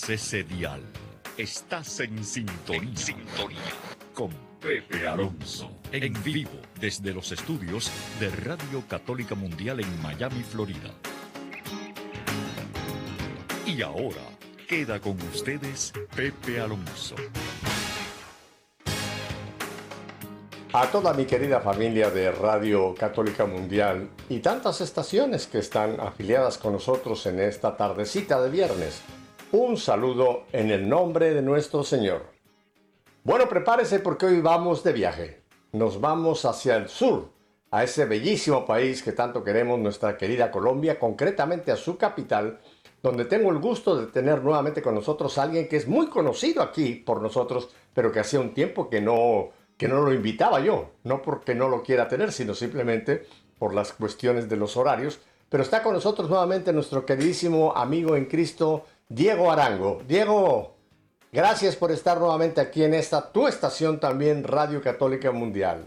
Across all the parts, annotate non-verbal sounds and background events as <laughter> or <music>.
muevas ese dial. Estás en sintonía. sintonía. Con Pepe Alonso. En vivo desde los estudios de Radio Católica Mundial en Miami, Florida. Y ahora queda con ustedes Pepe Alonso. A toda mi querida familia de Radio Católica Mundial y tantas estaciones que están afiliadas con nosotros en esta tardecita de viernes, un saludo en el nombre de nuestro Señor. Bueno, prepárese porque hoy vamos de viaje. Nos vamos hacia el sur, a ese bellísimo país que tanto queremos, nuestra querida Colombia, concretamente a su capital, donde tengo el gusto de tener nuevamente con nosotros a alguien que es muy conocido aquí por nosotros, pero que hacía un tiempo que no que no lo invitaba yo, no porque no lo quiera tener, sino simplemente por las cuestiones de los horarios. Pero está con nosotros nuevamente nuestro queridísimo amigo en Cristo, Diego Arango. Diego, gracias por estar nuevamente aquí en esta tu estación también, Radio Católica Mundial.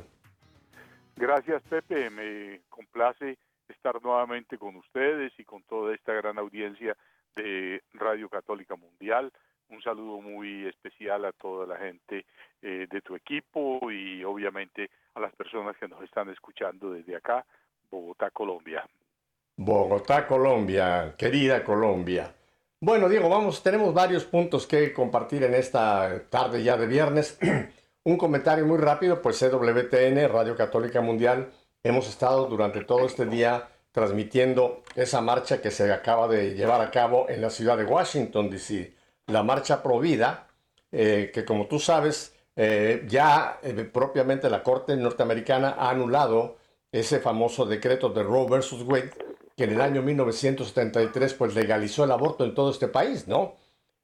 Gracias, Pepe. Me complace estar nuevamente con ustedes y con toda esta gran audiencia de Radio Católica Mundial un saludo muy especial a toda la gente eh, de tu equipo y obviamente a las personas que nos están escuchando desde acá, Bogotá, Colombia. Bogotá, Colombia, querida Colombia. Bueno, Diego, vamos, tenemos varios puntos que compartir en esta tarde ya de viernes. <clears throat> un comentario muy rápido, pues CWTN, Radio Católica Mundial, hemos estado durante todo este día transmitiendo esa marcha que se acaba de llevar a cabo en la ciudad de Washington, D.C la marcha Provida, eh, que como tú sabes, eh, ya eh, propiamente la Corte norteamericana ha anulado ese famoso decreto de Roe versus Wade, que en el año 1973 pues legalizó el aborto en todo este país, ¿no?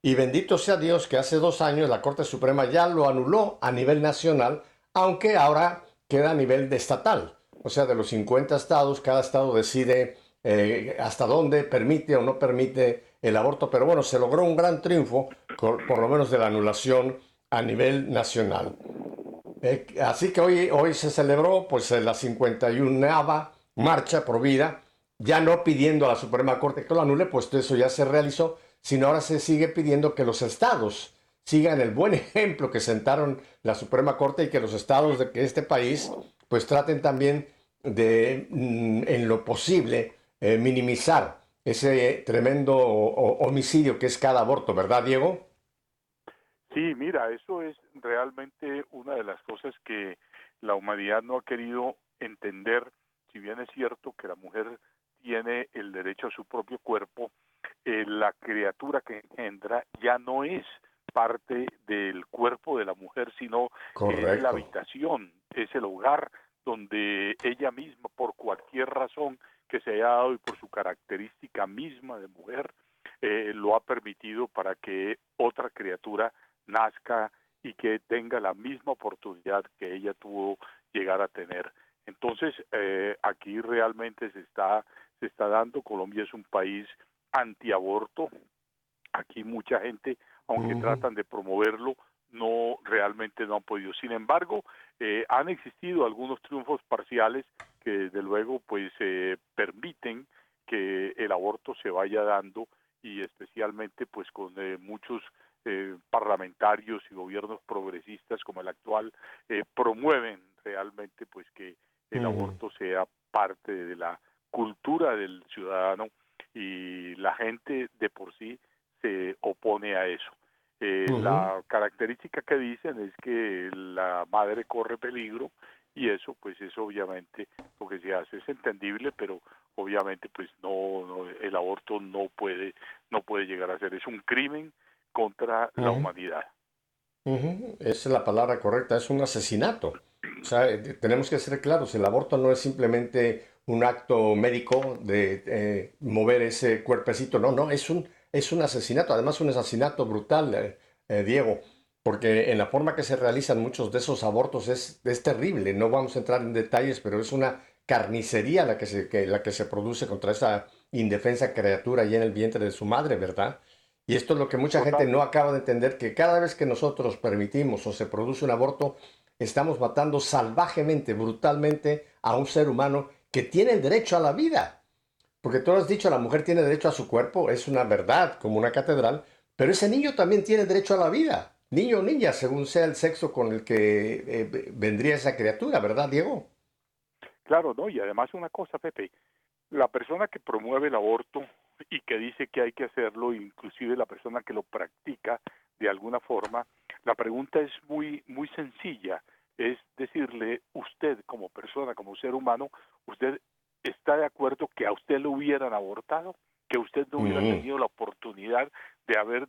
Y bendito sea Dios que hace dos años la Corte Suprema ya lo anuló a nivel nacional, aunque ahora queda a nivel estatal. O sea, de los 50 estados, cada estado decide hasta dónde permite o no permite el aborto, pero bueno, se logró un gran triunfo, por, lo menos de la anulación a nivel nacional. Eh, así que hoy, hoy se celebró pues la 51 marcha por vida, ya no pidiendo a la Suprema Corte que lo anule, pues eso ya se realizó, sino ahora se sigue pidiendo que los estados sigan el buen <laughs> ejemplo que sentaron la Suprema Corte y que los estados de este país pues traten también de, mm, en lo posible, eh, minimizar ese tremendo homicidio que es cada aborto, ¿verdad, Diego? Sí, mira, eso es realmente una de las cosas que la humanidad no ha querido entender, si bien es cierto que la mujer tiene el derecho a su propio cuerpo, eh, la criatura que engendra ya no es parte del cuerpo de la mujer, sino es la habitación, es el hogar donde ella misma, por cualquier razón, que se haya dado y por su característica misma de mujer, eh, lo ha permitido para que otra criatura nazca y que tenga la misma oportunidad que ella tuvo llegar a tener. Entonces, eh, aquí realmente se está, se está dando, Colombia es un país antiaborto, aquí mucha gente, aunque tratan de promoverlo, no realmente no han podido. Sin embargo, eh, han existido algunos triunfos parciales que desde luego pues eh, permiten que el aborto se vaya dando y especialmente pues con eh, muchos eh, parlamentarios y gobiernos progresistas como el actual eh, promueven realmente pues que el aborto sea parte de la cultura del ciudadano y la gente de por sí se opone a eso. Eh, La característica que dicen es que la madre corre peligro y eso pues es obviamente lo que se hace es entendible pero obviamente pues no, el aborto no puede no puede llegar a ser es un crimen contra la humanidad. Esa es la palabra correcta es un asesinato. O sea eh, tenemos que ser claros el aborto no es simplemente un acto médico de eh, mover ese cuerpecito no no es un es un asesinato además un asesinato brutal eh, Diego porque en la forma que se realizan muchos de esos abortos es, es terrible. No vamos a entrar en detalles, pero es una carnicería la que, se, la que se produce contra esa indefensa criatura ahí en el vientre de su madre, ¿verdad? Y esto es lo que mucha gente no acaba de entender, que cada vez que nosotros permitimos o se produce un aborto, estamos matando salvajemente, brutalmente a un ser humano que tiene el derecho a la vida. Porque tú has dicho, la mujer tiene derecho a su cuerpo, es una verdad, como una catedral, pero ese niño también tiene derecho a la vida. Niño o niña, según sea el sexo con el que eh, vendría esa criatura, ¿verdad, Diego? Claro, ¿no? Y además una cosa, Pepe, la persona que promueve el aborto y que dice que hay que hacerlo, inclusive la persona que lo practica de alguna forma, la pregunta es muy muy sencilla, es decirle usted como persona, como ser humano, usted está de acuerdo que a usted lo hubieran abortado, que usted no hubiera tenido la oportunidad de haber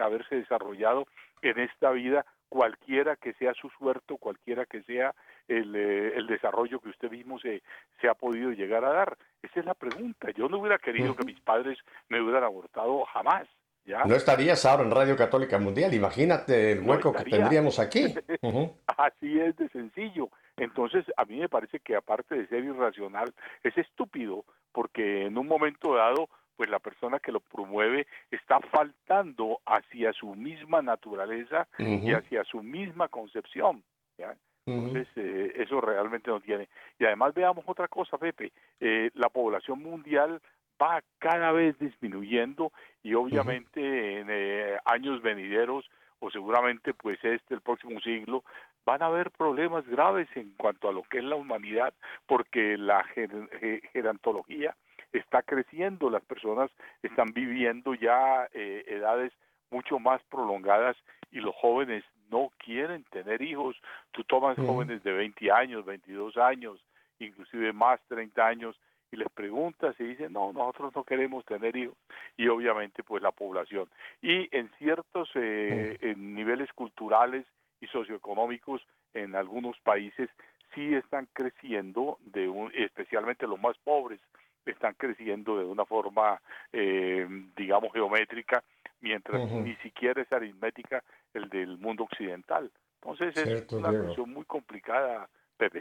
haberse desarrollado en esta vida cualquiera que sea su suerte, cualquiera que sea el, eh, el desarrollo que usted mismo se, se ha podido llegar a dar. Esa es la pregunta. Yo no hubiera querido que mis padres me hubieran abortado jamás. ¿Ya? No estarías ahora en Radio Católica Mundial. Imagínate el hueco que tendríamos aquí. <laughs> Así es de sencillo. Entonces, a mí me parece que aparte de ser irracional, es estúpido porque en un momento dado pues la persona que lo promueve está faltando hacia su misma naturaleza y hacia su misma concepción. ¿ya? Entonces, eh, eso realmente no tiene. Y además veamos otra cosa, Pepe, eh, la población mundial va cada vez disminuyendo y obviamente en eh, años venideros o seguramente pues este el próximo siglo van a haber problemas graves en cuanto a lo que es la humanidad porque la gerontología está creciendo, las personas están viviendo ya eh, edades mucho más prolongadas y los jóvenes no quieren tener hijos. Tú tomas jóvenes de 20 años, 22 años, inclusive más 30 años y les preguntas y dicen, no, nosotros no queremos tener hijos. Y obviamente pues la población. Y en ciertos eh, en niveles culturales y socioeconómicos en algunos países sí están creciendo, de un, especialmente los más pobres, están creciendo de una forma, eh, digamos, geométrica, mientras ni siquiera es aritmética el del mundo occidental. Entonces es una cuestión muy complicada, Pepe.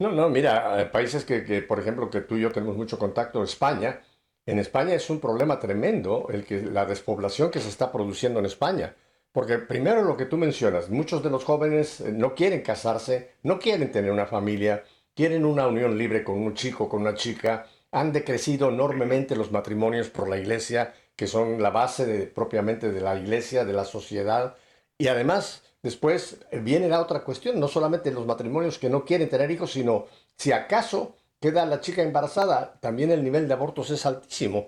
No, no, mira, países que, que, por ejemplo, que tú y yo tenemos mucho contacto, España, en España es un problema tremendo el que la despoblación que se está produciendo en España. Porque primero lo que tú mencionas, muchos de los jóvenes eh, no quieren casarse, no quieren tener una familia, quieren una unión libre con un chico, con una chica, han decrecido enormemente los matrimonios por la iglesia, que son la base de, propiamente de la iglesia, de la sociedad. Y además, después eh, viene la otra cuestión, no solamente los matrimonios que no quieren tener hijos, sino si acaso queda la chica embarazada, también el nivel de abortos es altísimo.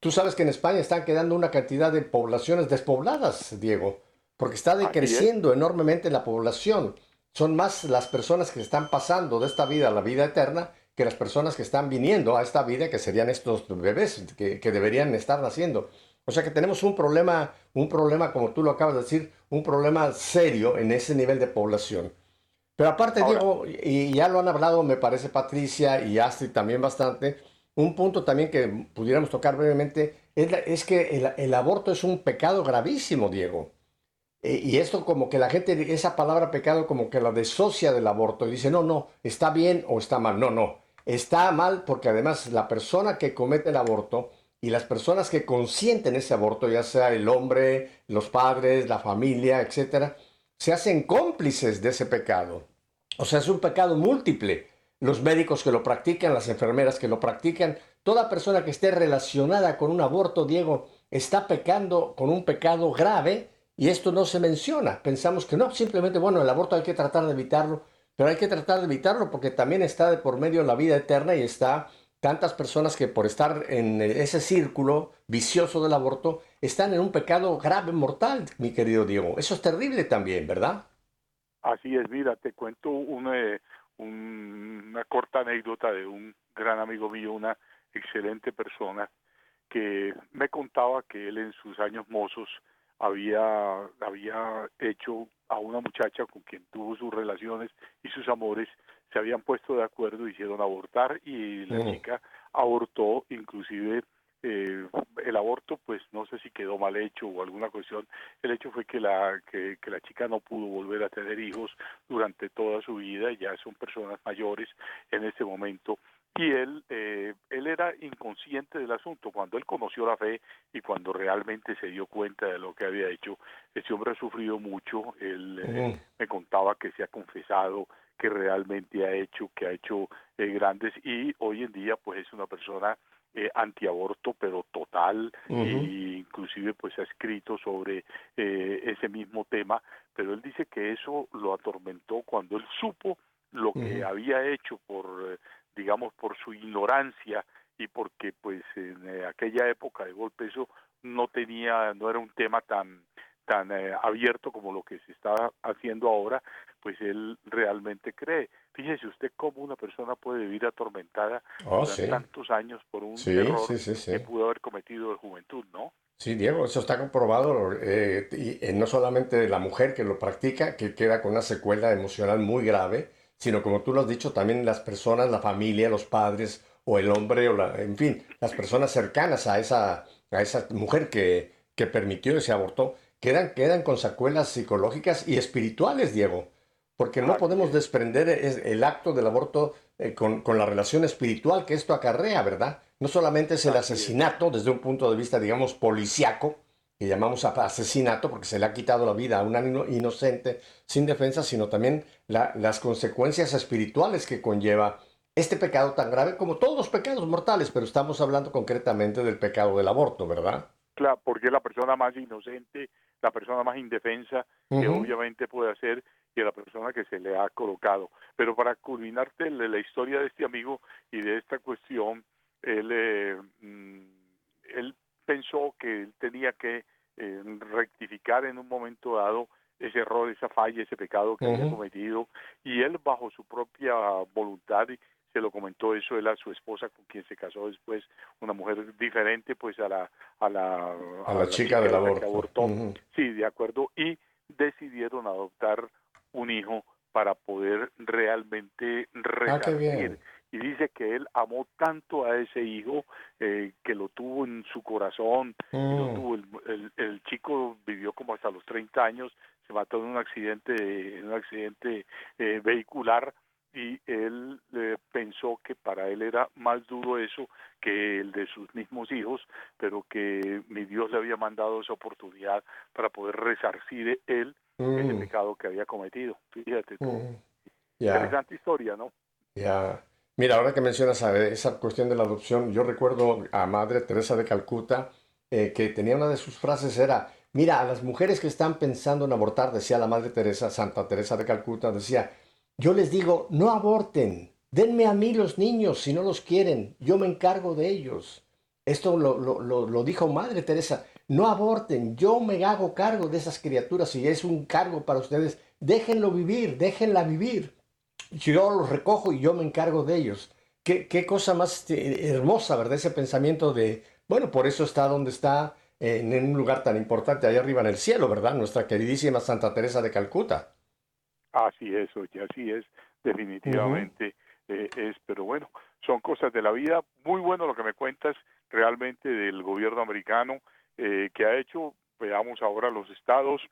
Tú sabes que en España están quedando una cantidad de poblaciones despobladas, Diego, porque está decreciendo enormemente la población. Son más las personas que están pasando de esta vida a la vida eterna que las personas que están viniendo a esta vida, que serían estos bebés que, que, deberían estar naciendo. O sea que tenemos un problema, un problema, como tú lo acabas de decir, un problema serio en ese nivel de población. Pero aparte, Diego, y ya lo han hablado, me parece Patricia y Astrid también bastante, un punto también que pudiéramos tocar brevemente es, es que el, el, aborto es un pecado gravísimo, Diego. Eh, y esto como que la gente, esa palabra pecado como que la desocia del aborto y dice, no, no, está bien o está mal. No, no, está mal porque además la persona que comete el aborto y las personas que consienten ese aborto, ya sea el hombre, los padres, la familia, etcétera, se hacen cómplices de ese pecado. O sea, es un pecado múltiple. Los médicos que lo practican, las enfermeras que lo practican, toda persona que esté relacionada con un aborto, Diego, está pecando con un pecado grave y esto no se menciona. Pensamos que no, simplemente, bueno, el aborto hay que tratar de evitarlo, pero hay que tratar de evitarlo porque también está de por medio la vida eterna y está tantas personas que por estar en ese círculo vicioso del aborto están en un pecado grave, mortal, mi querido Diego. Eso es terrible también, ¿verdad? Así es, mira, te cuento una, una corta anécdota de un gran amigo mío, una excelente persona, que me contaba que él en sus años mozos había, había hecho a una muchacha con quien tuvo sus relaciones y sus amores, se habían puesto de acuerdo, hicieron abortar y la chica abortó, inclusive eh, el aborto pues no sé si quedó mal hecho o alguna cuestión. El hecho fue que la que, que, la chica no pudo volver a tener hijos durante toda su vida ya son personas mayores en este momento. Y él eh, él era inconsciente del asunto. Cuando él conoció la fe y cuando realmente se dio cuenta de lo que había hecho ese hombre ha sufrido mucho. Él eh, me contaba que se ha confesado que realmente ha hecho que ha hecho eh, grandes y hoy en día pues es una persona eh, antiaborto pero total e inclusive pues ha escrito sobre eh, ese mismo tema pero él dice que eso lo atormentó cuando él supo lo que había hecho por digamos por su ignorancia y porque pues en eh, aquella época de golpe eso no tenía no era un tema tan tan eh, abierto como lo que se está haciendo ahora pues él realmente cree fíjese usted cómo una persona puede vivir atormentada Oh, durante sí. tantos años por un Sí, error sí, sí, sí. que pudo haber cometido de juventud no Sí, Diego, eso está comprobado, eh, y eh, no solamente la mujer que lo practica, que queda con una secuela emocional muy grave, sino como tú lo has dicho, también las personas, la familia, los padres, o el hombre, o la, en fin, las personas cercanas a esa, a esa mujer que, que permitió ese aborto, quedan, quedan con secuelas psicológicas y espirituales, Diego, porque no podemos es. desprender es- el acto del aborto eh, con, con la relación espiritual que esto acarrea, ¿verdad? No solamente es el asesinato desde un punto de vista, digamos, policiaco, que llamamos asesinato porque se le ha quitado la vida a un ino- inocente sin defensa, sino también la- las consecuencias espirituales que conlleva este pecado tan grave como todos los pecados mortales, pero estamos hablando concretamente del pecado del aborto, ¿verdad? Claro, porque es la persona más inocente, la persona más indefensa que obviamente puede hacer y la persona que se le ha colocado. Pero para culminarte la, la historia de este amigo y de esta cuestión, él, eh, mm, él pensó que él tenía que eh, rectificar en un momento dado ese error, esa falla, ese pecado que había cometido y él bajo su propia voluntad se lo comentó eso él a su esposa con quien se casó después una mujer diferente pues a la a la, A la chica del que aborto. abortó. Ujú. Sí, de acuerdo. Y decidieron adoptar un hijo para poder realmente Ah, resarcir. bien. Y dice que él amó tanto a ese hijo eh, que lo tuvo en su corazón. lo Mm. tuvo. El, el- el chico vivió como hasta los 30 años, se mató en un accidente, en un accidente eh, vehicular y él eh, pensó que para él era más duro eso que el de sus mismos hijos, pero que mi Dios le había mandado esa oportunidad para poder resarcir él ese Mm. pecado que había cometido. Fíjate tú. Mm. Interesante historia, ¿no? Ya. Mira, ahora que mencionas a esa cuestión de la adopción, yo recuerdo a Madre Teresa de Calcuta eh, que tenía una de sus frases era, mira, a las mujeres que están pensando en abortar, decía la Madre Teresa, Santa Teresa de Calcuta, decía, yo les digo, no aborten, denme a mí los niños si no los quieren, yo me encargo de ellos. Esto lo, lo- lo- lo dijo Madre Teresa, no aborten, yo me hago cargo de esas criaturas, si es un cargo para ustedes, déjenlo vivir, déjenla vivir yo los recojo y yo me encargo de ellos. Qué, qué cosa más eh, hermosa, ¿verdad? Ese pensamiento de, bueno, por eso está donde está, en un lugar tan importante, allá arriba en el cielo, ¿verdad? Nuestra queridísima Santa Teresa de Calcuta. Así es, oye, así es, definitivamente eh, es, pero bueno, son cosas de la vida. Muy bueno lo que me cuentas realmente del gobierno americano eh, que ha hecho, veamos ahora los estados,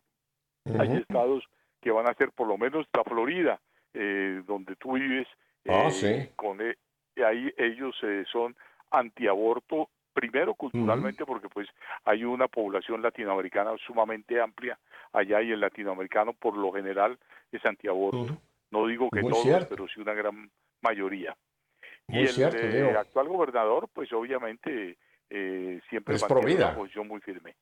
hay estados que van a ser por lo menos la Florida, eh, donde tú vives, Ah, eh, sí. con e- ahí ellos eh, son antiaborto primero culturalmente porque pues hay una población latinoamericana sumamente amplia allá y el latinoamericano por lo general es antiaborto. No digo que Muy todos, cierto. pero sí una gran mayoría. Muy y el cierto, eh, actual gobernador, pues obviamente eh, siempre Es pro una posición muy firme.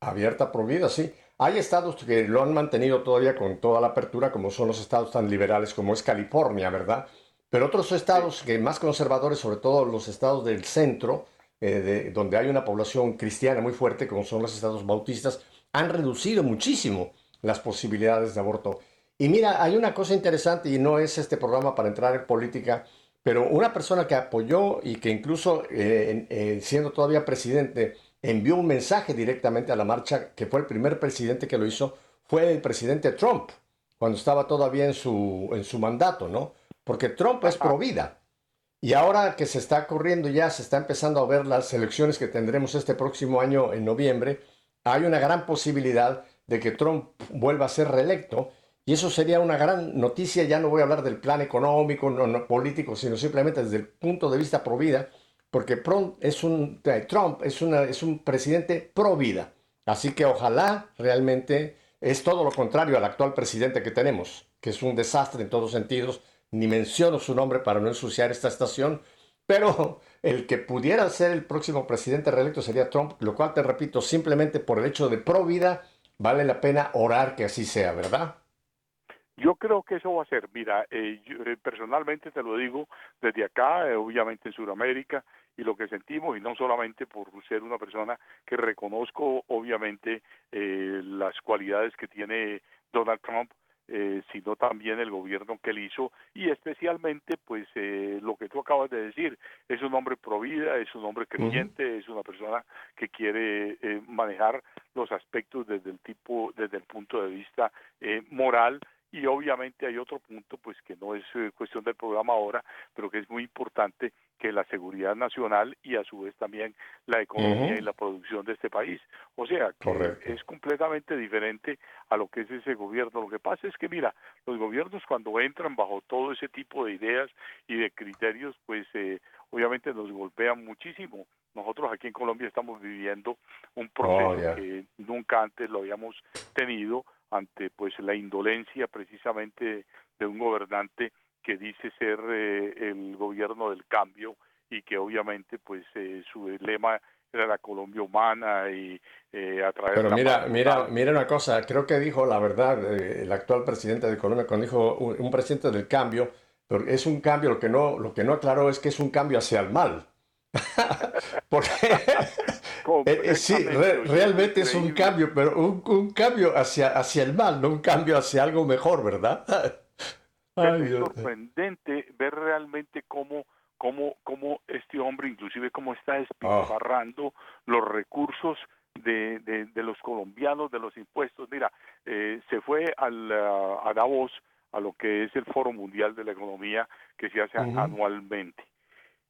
Abierta por vida, sí. Hay estados que lo han mantenido todavía con toda la apertura, como son los estados tan liberales como es California, ¿verdad? Pero otros estados que más conservadores, sobre todo los estados del centro, eh, de- donde hay una población cristiana muy fuerte, como son los estados bautistas, han reducido muchísimo las posibilidades de aborto. Y mira, hay una cosa interesante, y no es este programa para entrar en política, pero una persona que apoyó y que incluso eh, eh, siendo todavía presidente, envió un mensaje directamente a la marcha, que fue el primer presidente que lo hizo, fue el presidente Trump, cuando estaba todavía en su, en su mandato, ¿no? Porque Trump es pro vida. Y ahora que se está corriendo ya, se está empezando a ver las elecciones que tendremos este próximo año en noviembre, hay una gran posibilidad de que Trump vuelva a ser reelecto Y eso sería una gran noticia, ya no voy a hablar del plan económico, no, político, sino simplemente desde el punto de vista pro vida, porque Trump es un, eh, Trump es, es un presidente pro vida. Así que ojalá realmente es todo lo contrario al actual presidente que tenemos, que es un desastre en todos sentidos. Ni menciono su nombre para no ensuciar esta estación, pero el que pudiera ser el próximo presidente reelecto sería Trump, lo cual te repito, simplemente por el hecho de pro vida, vale la pena orar que así sea, ¿verdad? Yo creo que eso va a ser, mira, eh, yo, eh, personalmente te lo digo desde acá, eh, obviamente en Sudamérica, y lo que sentimos, y no solamente por ser una persona que reconozco obviamente eh, las cualidades que tiene Donald Trump, eh, sino también el gobierno que él hizo y especialmente pues eh, lo que tú acabas de decir es un hombre provida es un hombre creyente es una persona que quiere eh, manejar los aspectos desde el tipo desde el punto de vista eh, moral y obviamente hay otro punto pues que no es eh, cuestión del programa ahora pero que es muy importante que la seguridad nacional y a su vez también la economía y la producción de este país. O sea que es completamente diferente a lo que es ese gobierno. Lo que pasa es que mira los gobiernos cuando entran bajo todo ese tipo de ideas y de criterios pues eh, obviamente nos golpean muchísimo. Nosotros aquí en Colombia estamos viviendo un proceso Oh, ya. que nunca antes lo habíamos tenido ante pues la indolencia precisamente de un gobernante que dice ser eh, el gobierno del cambio y que obviamente pues eh, su lema era la Colombia humana y eh, atraer Pero mira, mira, mira una cosa, creo que dijo la verdad eh, el actual presidente de Colombia cuando dijo un, un presidente del cambio, pero es un cambio, lo que no, lo que no aclaró es que es un cambio hacia el mal. <laughs> Porque eh, eh, sí, re- realmente es un cambio, pero un, un cambio hacia, hacia el mal, no un cambio hacia algo mejor, ¿verdad? <laughs> Ay, es sorprendente ver realmente cómo cómo cómo este hombre inclusive cómo está despilfarrando los recursos de, de, de los colombianos de los impuestos. Mira eh, se fue al, ah, a Davos a lo que es el Foro Mundial de la Economía que se hace Ujú. anualmente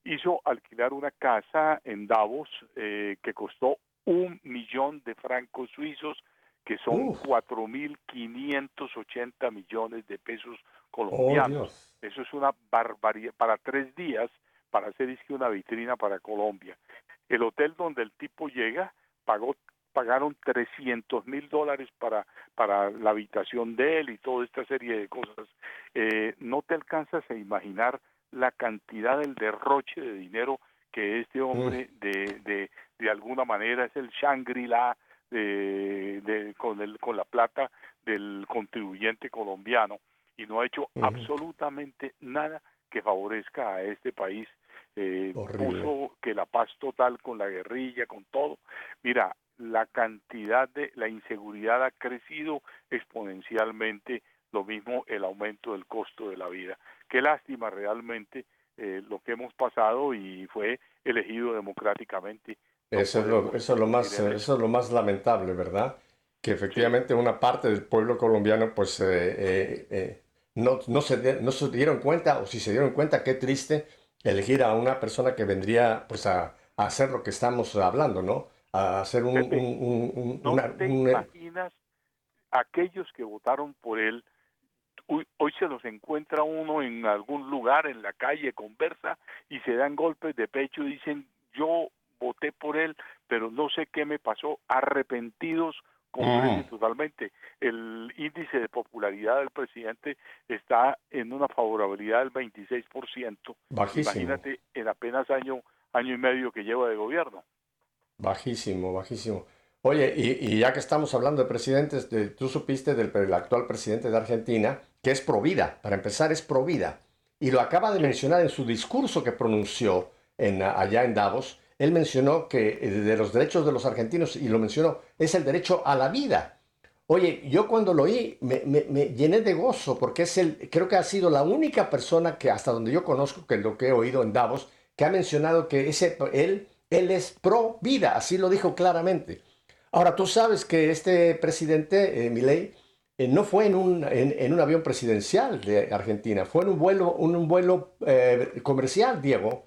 hizo alquilar una casa en Davos eh, que costó un millón de francos suizos que son Uf. 4.580 millones de pesos Oh, colombianos. Eso es una barbaridad para tres días para hacer es que una vitrina para Colombia. El hotel donde el tipo llega pagó pagaron 300 mil dólares para para la habitación de él y toda esta serie de cosas. Eh, no te alcanzas a imaginar la cantidad del derroche de dinero que este hombre de, de, de alguna manera es el Shangri-La de, de- con, el, con la plata del contribuyente colombiano y no ha hecho absolutamente nada que favorezca a este país. Eh, puso que la paz total con la guerrilla, con todo. Mira, la cantidad de la inseguridad ha crecido exponencialmente, lo mismo el aumento del costo de la vida. Qué lástima realmente eh, lo que hemos pasado y fue elegido democráticamente. No Eso es, lo, podemos eso, es lo más, eso es lo más lamentable, ¿verdad? Que efectivamente una parte del pueblo colombiano pues eh, eh, eh, no, no, se, no se dieron cuenta, o si se dieron cuenta, qué triste elegir a una persona que vendría pues a, a hacer lo que estamos hablando, ¿no? A hacer un, Pepe, un- un- un- No una- te un- eh, imaginas aquellos que votaron por él. Hoy, hoy se los encuentra uno en algún lugar, en la calle, conversa y se dan golpes de pecho y dicen, yo voté por él, pero no sé qué me pasó, arrepentidos completamente, Ujú. totalmente. El índice de popularidad del presidente está en una favorabilidad del 26%. bajísimo, Imagínate en apenas año, año y medio que lleva de gobierno. bajísimo, bajísimo. Oye, y, y ya que estamos hablando de presidentes, de- tú supiste del, del actual presidente de Argentina, que es Provida, para empezar es Provida, y lo acaba de mencionar en su discurso que pronunció en, allá en Davos, él mencionó que eh, de los derechos de los argentinos, y lo mencionó, es el derecho a la vida. Oye, yo cuando lo oí me, me- me llené de gozo porque es el, creo que ha sido la única persona que hasta donde yo conozco, que lo que he oído en Davos, que ha mencionado que ese, él, él es pro vida, así lo dijo claramente. Ahora, tú sabes que este presidente, eh, Milei, eh, no fue en un, en, un avión presidencial de Argentina, fue en un vuelo, un vuelo eh, comercial, Diego,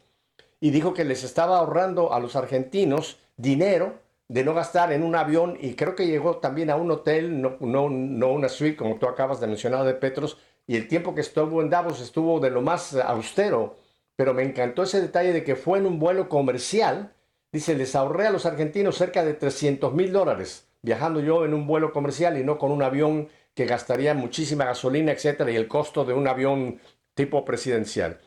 y dijo que les estaba ahorrando a los argentinos dinero de no gastar en un avión y creo que llegó también a un hotel, no, no, no una suite como tú acabas de mencionar de Petros, y el tiempo que estuvo en Davos estuvo de lo más austero, pero me encantó ese detalle de que fue en un vuelo comercial, dice, les ahorré a los argentinos cerca de 300 mil dólares viajando yo en un vuelo comercial y no con un avión que gastaría muchísima gasolina, etcétera, y el costo de un avión tipo presidencial.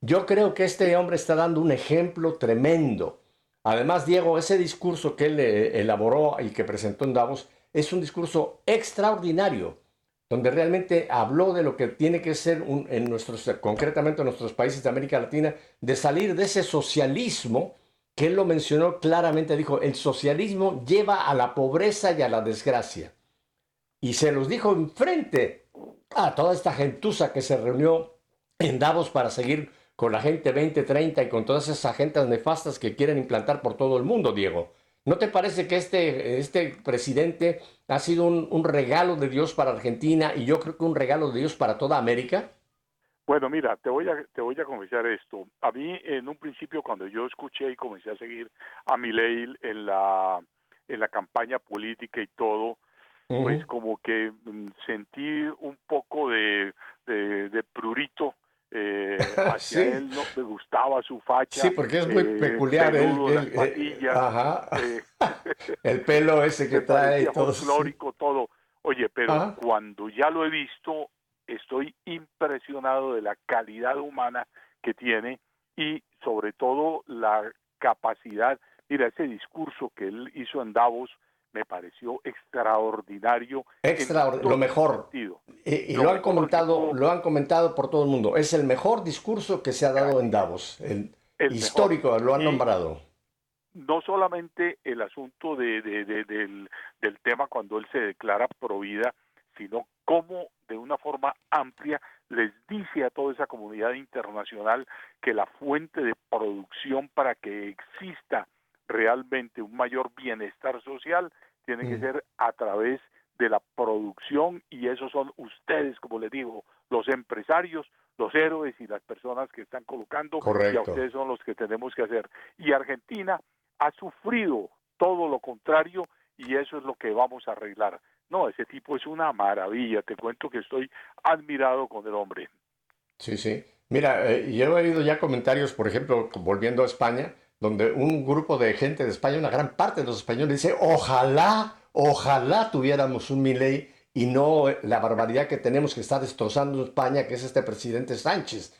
Yo creo que este hombre está dando un ejemplo tremendo Además, Diego, ese discurso que él eh, elaboró y que presentó en Davos es un discurso extraordinario, donde realmente habló de lo que tiene que ser en nuestros, concretamente en nuestros países de América Latina, de salir de ese socialismo que él lo mencionó claramente, dijo, el socialismo lleva a la pobreza y a la desgracia. Y se los dijo enfrente a toda esta gentuza que se reunió en Davos para seguir con la gente 2030 y con todas esas agendas nefastas que quieren implantar por todo el mundo, Diego. ¿No te parece que este, este presidente ha sido un, regalo de Dios para Argentina y yo creo que un regalo de Dios para toda América? Bueno, mira, te voy a te voy a confesar esto. A mí en un principio cuando yo escuché y comencé a seguir a Milei en la en la campaña política y todo, pues como que mm, sentí un poco de, de, de prurito eh, <laughs> hacia él no le gustaba su facha. Sí, porque es muy eh, peculiar. el eh, ajá. Eh, <laughs> el pelo ese <laughs> que trae. Todo, folclórico, todo. Oye, pero cuando ya lo he visto, estoy impresionado de la calidad humana que tiene y sobre todo la capacidad. Mira, ese discurso que él hizo en Davos, me pareció extraordinario. Extraordinario, lo mejor. Y, lo, han comentado, lo han comentado por todo el mundo. Es el mejor discurso que se ha dado en Davos. El, histórico, lo han nombrado. No solamente el asunto de, del, del tema cuando él se declara pro vida, sino cómo de una forma amplia les dice a toda esa comunidad internacional que la fuente de producción para que exista realmente un mayor bienestar social tiene que ser a través de la producción y esos son ustedes, como les digo, los empresarios, los héroes y las personas que están colocando y a ustedes son los que tenemos que hacer. Y Argentina ha sufrido todo lo contrario y eso es lo que vamos a arreglar. No, ese tipo es una maravilla, te cuento que estoy admirado con el hombre. Sí, sí. Mira, eh, yo he oído ya comentarios, por ejemplo, volviendo a España, donde un grupo de gente de España, una gran parte de los españoles dice, ojalá, ojalá tuviéramos un Milei y no la barbaridad que tenemos que estar destrozando España, que es este presidente Sánchez.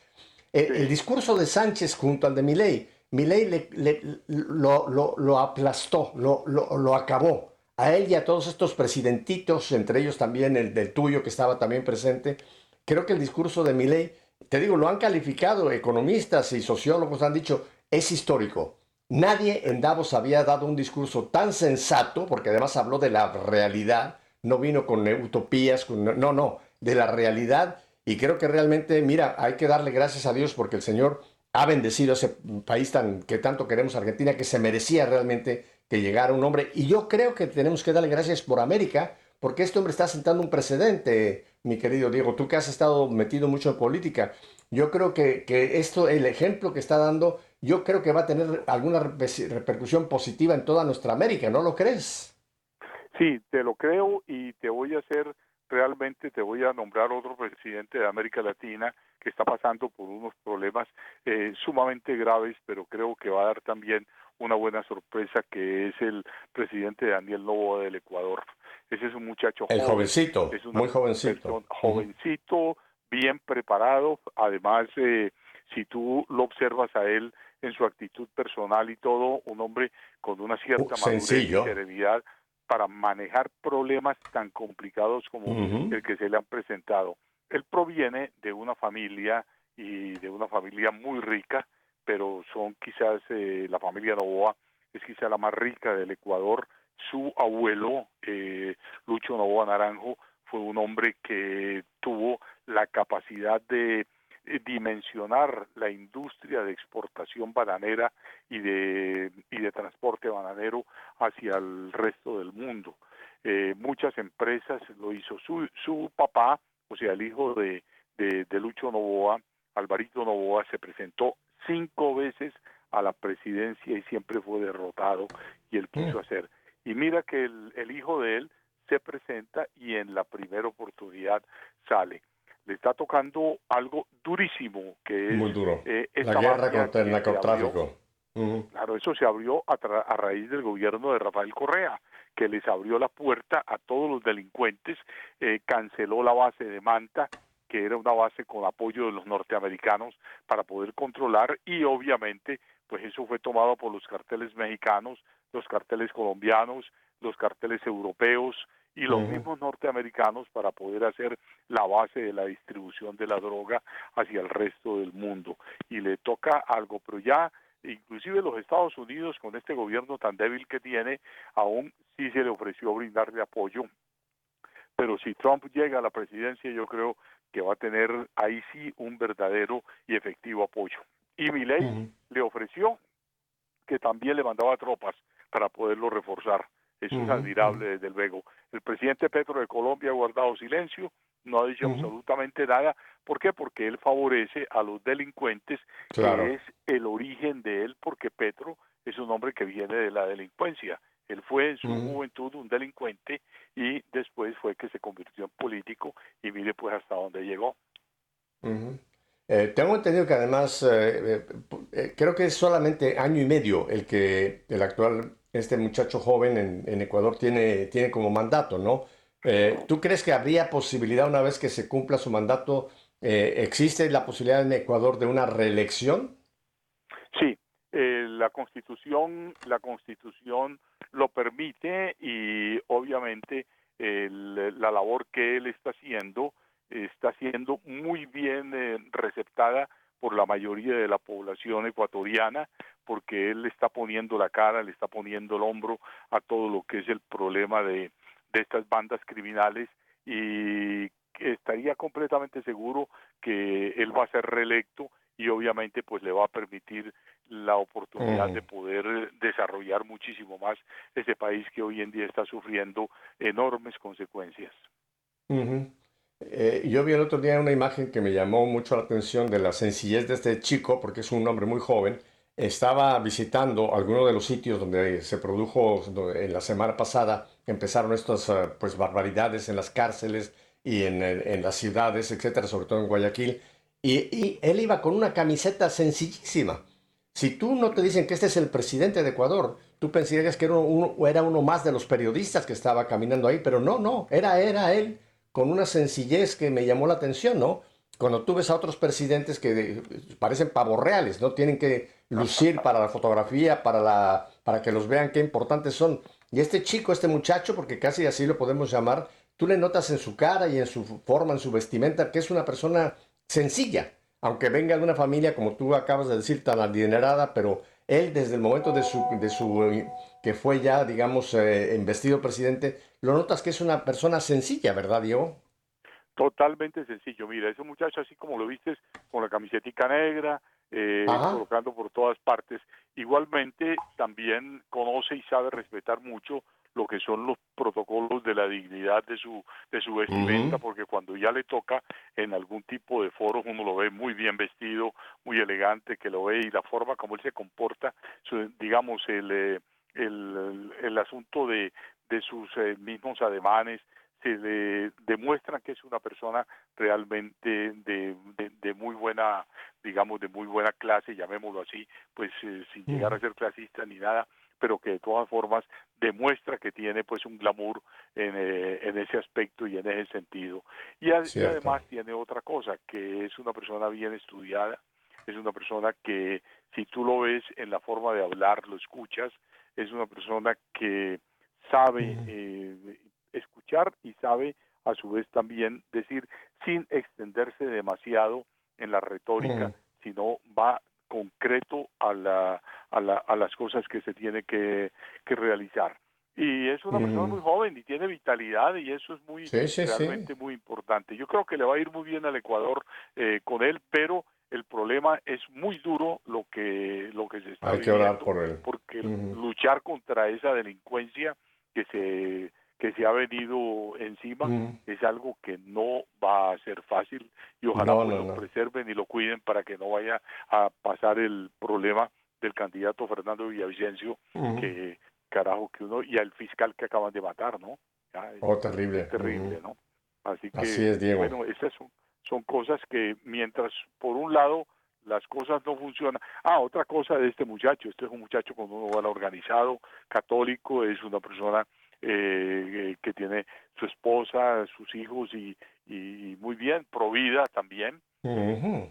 El, discurso de Sánchez junto al de Milei, Milei le, lo, aplastó, lo, lo, acabó. A él y a todos estos presidentitos, entre ellos también el del tuyo que estaba también presente, creo que el discurso de Milei, te digo, lo han calificado economistas y sociólogos, han dicho, es histórico. Nadie en Davos había dado un discurso tan sensato, porque además habló de la realidad, no vino con utopías, no, no, de la realidad. Y creo que realmente, mira, hay que darle gracias a Dios porque el Señor ha bendecido a ese país tan, que tanto queremos, Argentina, que se merecía realmente que llegara un hombre. Y yo creo que tenemos que darle gracias por América, porque este hombre está sentando un precedente, mi querido Diego. Tú que has estado metido mucho en política, yo creo que, que esto, el ejemplo que está dando, yo creo que va a tener alguna repercusión positiva en toda nuestra América, ¿no lo crees? Sí, te lo creo y te voy a hacer realmente, te voy a nombrar otro presidente de América Latina que está pasando por unos problemas eh, sumamente graves, pero creo que va a dar también una buena sorpresa, que es el presidente Daniel Novoa del Ecuador. Ese es un muchacho el jovencito, es muy jovencito. jovencito, bien preparado, además, eh, si tú lo observas a él en su actitud personal y todo, un hombre con una cierta madurez y serenidad para manejar problemas tan complicados como el que se le han presentado. Él proviene de una familia y de una familia muy rica, pero son quizás eh, la familia Novoa es quizás la más rica del Ecuador. Su abuelo, eh, Lucho Novoa Naranjo, fue un hombre que tuvo la capacidad de eh, dimensionar la industria de exportación bananera y de, y de transporte bananero hacia el resto del mundo. Eh, muchas empresas lo hizo su, su papá, o sea, el hijo de, de, de Lucho Novoa, Alvarito Novoa, se presentó cinco veces a la presidencia y siempre fue derrotado y él quiso mm. hacer. Y mira que el, el hijo de él se presenta y en la primera oportunidad sale. Le está tocando algo durísimo, que es Muy duro. eh, La guerra contra el narcotráfico. Claro, eso se abrió a, tra- a raíz del gobierno de Rafael Correa, que les abrió la puerta a todos los delincuentes, eh, canceló la base de Manta, que era una base con apoyo de los norteamericanos para poder controlar y obviamente pues eso fue tomado por los carteles mexicanos, los carteles colombianos, los carteles europeos y los mismos norteamericanos para poder hacer la base de la distribución de la droga hacia el resto del mundo. Y le toca algo, pero ya inclusive los Estados Unidos con este gobierno tan débil que tiene, aún sí se le ofreció brindarle apoyo. Pero si Trump llega a la presidencia, yo creo que va a tener ahí sí un verdadero y efectivo apoyo. Y Milei le ofreció que también le mandaba tropas para poderlo reforzar. Eso es admirable, desde luego. El presidente Petro de Colombia ha guardado silencio, no ha dicho absolutamente nada. ¿Por qué? Porque él favorece a los delincuentes, Claro. que es el origen de él, porque Petro es un hombre que viene de la delincuencia. Él fue en su Ujú. juventud un delincuente y después fue que se convirtió en político y mire pues hasta dónde llegó. Eh, tengo entendido que además, eh, eh, creo que es solamente año y medio el que el actual, este muchacho joven en, en Ecuador tiene, tiene como mandato, ¿no? ¿tú crees que habría posibilidad una vez que se cumpla su mandato, eh, existe la posibilidad en Ecuador de una reelección? Sí, eh, la Constitución, la Constitución lo permite y obviamente el- la labor que él está haciendo está siendo muy bien eh, receptada por la mayoría de la población ecuatoriana porque él está poniendo la cara, le está poniendo el hombro a todo lo que es el problema de, de estas bandas criminales y estaría completamente seguro que él va a ser reelecto y obviamente pues le va a permitir la oportunidad Mm. de poder eh, desarrollar muchísimo más ese país que hoy en día está sufriendo enormes consecuencias. Eh, yo vi el otro día una imagen que me llamó mucho la atención de la sencillez de este chico, porque es un hombre muy joven. Estaba visitando algunos de los sitios donde se produjo en la semana pasada, empezaron estas eh, pues barbaridades en las cárceles y en- en las ciudades, etcétera, sobre todo en Guayaquil. Y, él iba con una camiseta sencillísima. Si tú no te dicen que este es el presidente de Ecuador, tú pensarías que era uno, era uno más de los periodistas que estaba caminando ahí, pero no, no, era, era él con una sencillez que me llamó la atención, ¿no? Cuando tú ves a otros presidentes que parecen pavos reales, ¿no? Tienen que lucir para la fotografía, para, la, para que los vean qué importantes son. Y este chico, este muchacho, porque casi así lo podemos llamar, tú le notas en su cara y en su forma, en su vestimenta, que es una persona sencilla, aunque venga de una familia, como tú acabas de decir, tan adinerada, pero él desde el momento de su, de su que fue ya, digamos, eh, investido presidente, lo notas que es una persona sencilla, ¿verdad, Diego? Totalmente sencillo. Mira, ese muchacho así como lo vistes con la camisetica negra, eh, colocando por todas partes, igualmente también conoce y sabe respetar mucho lo que son los protocolos de la dignidad de su de su vestimenta porque cuando ya le toca en algún tipo de foros uno lo ve muy bien vestido muy elegante que lo ve y la forma como él se comporta su- digamos el eh, el, el asunto de de sus eh, mismos ademanes se le demuestra que es una persona realmente de, de, de muy buena, digamos, de muy buena clase, llamémoslo así, pues eh, sin llegar a ser clasista ni nada, pero que de todas formas demuestra que tiene pues un glamour en, eh, en ese aspecto y en ese sentido. Y, a- y Cierto. además tiene otra cosa, que es una persona bien estudiada, es una persona que si tú lo ves en la forma de hablar, lo escuchas, es una persona que sabe Ujú. eh, escuchar y sabe a su vez también decir sin extenderse demasiado en la retórica, Ujú. sino va concreto a, la, a, la, a las cosas que se tiene que, que realizar. Y es una persona Ujú. muy joven y tiene vitalidad y eso es muy Sí, sí, sí. realmente muy importante. Yo creo que le va a ir muy bien al Ecuador eh, con él, pero el problema es muy duro lo que lo que se está Hay que orar por él. porque luchar contra esa delincuencia que se que se ha venido encima Ujú. es algo que no va a ser fácil y ojalá No, no, lo preserven y lo cuiden para que no vaya a pasar el problema del candidato Fernando Villavicencio Ujú. que carajo que uno y al fiscal que acaban de matar, ¿no? Ya, es- Oh, terrible. es terrible, Ujú. ¿no? Así que, Así es, Diego. bueno, esas son, son cosas que mientras, por un lado, las cosas no funcionan. Ah, otra cosa de este muchacho, este es un muchacho con un hogar organizado, católico, es una persona eh, que tiene su esposa, sus hijos y, y muy bien, provida también,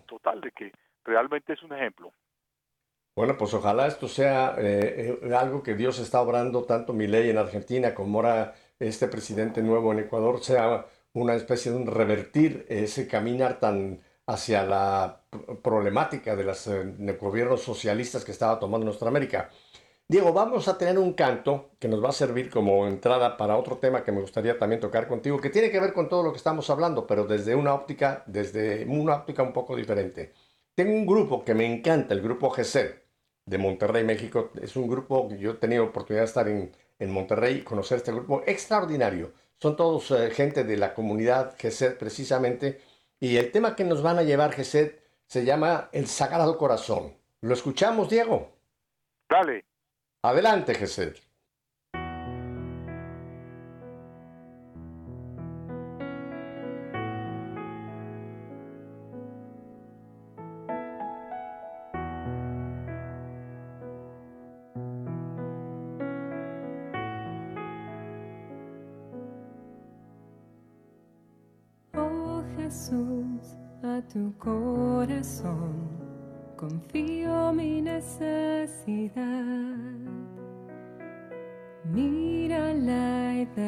total, de que realmente es un ejemplo. Bueno, pues ojalá esto sea eh, eh, algo que Dios está obrando, tanto mi ley en Argentina como ahora este presidente nuevo en Ecuador, sea una especie de un revertir ese caminar tan hacia la problemática de los gobiernos socialistas que estaba tomando nuestra América. Diego, vamos a tener un canto que nos va a servir como entrada para otro tema que me gustaría también tocar contigo, que tiene que ver con todo lo que estamos hablando, pero desde una óptica, desde una óptica un poco diferente. Tengo un grupo que me encanta, el grupo GESED de Monterrey, México. Es un grupo que yo he tenido oportunidad de estar en, en Monterrey y conocer este grupo extraordinario. Son todos eh, gente de la comunidad GESED precisamente. Y el tema que nos van a llevar GESED se llama El Sagrado Corazón. ¿Lo escuchamos, Diego? Dale. Adelante, GESED. Oh Jesús, a tu corazón confío mi necesidad.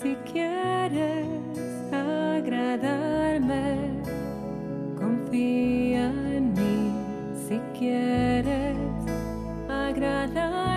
si quieres agradarme, confía en mí. Si quieres agradarme